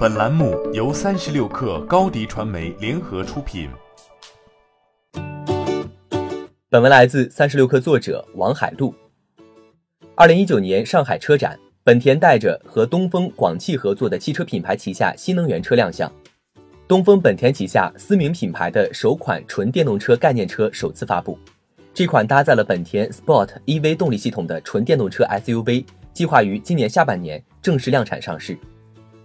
本栏目由三十六氪高低传媒联合出品。本文来自三十六氪作者王海璐。二零一九年上海车展，本田带着和东风、广汽合作的汽车品牌旗下新能源车亮相。东风本田旗下思明品牌的首款纯电动车概念车首次发布。这款搭载了本田 Sport EV 动力系统的纯电动车 SUV，计划于今年下半年正式量产上市。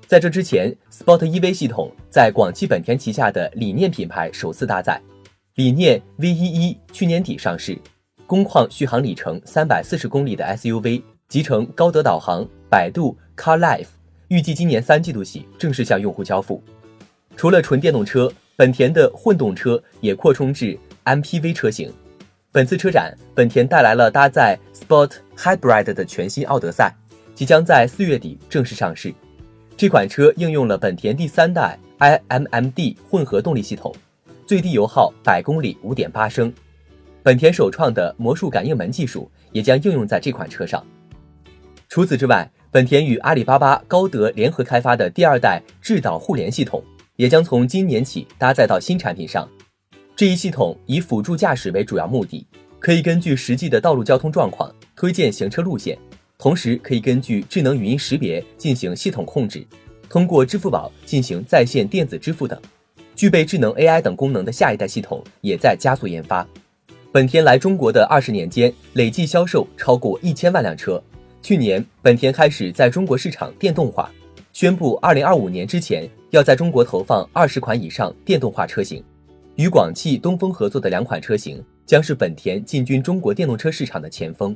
在这之前，Sport EV 系统在广汽本田旗下的理念品牌首次搭载。理念 V11 去年底上市，工况续航里程三百四十公里的 SUV，集成高德导航、百度 Car Life，预计今年三季度起正式向用户交付。除了纯电动车，本田的混动车也扩充至 MPV 车型。本次车展，本田带来了搭载 Sport Hybrid 的全新奥德赛，即将在四月底正式上市。这款车应用了本田第三代 iMMD 混合动力系统，最低油耗百公里五点八升。本田首创的魔术感应门技术也将应用在这款车上。除此之外，本田与阿里巴巴、高德联合开发的第二代智导互联系统也将从今年起搭载到新产品上。这一系统以辅助驾驶为主要目的，可以根据实际的道路交通状况推荐行车路线。同时可以根据智能语音识别进行系统控制，通过支付宝进行在线电子支付等。具备智能 AI 等功能的下一代系统也在加速研发。本田来中国的二十年间，累计销售超过一千万辆车。去年，本田开始在中国市场电动化，宣布二零二五年之前要在中国投放二十款以上电动化车型。与广汽、东风合作的两款车型，将是本田进军中国电动车市场的前锋。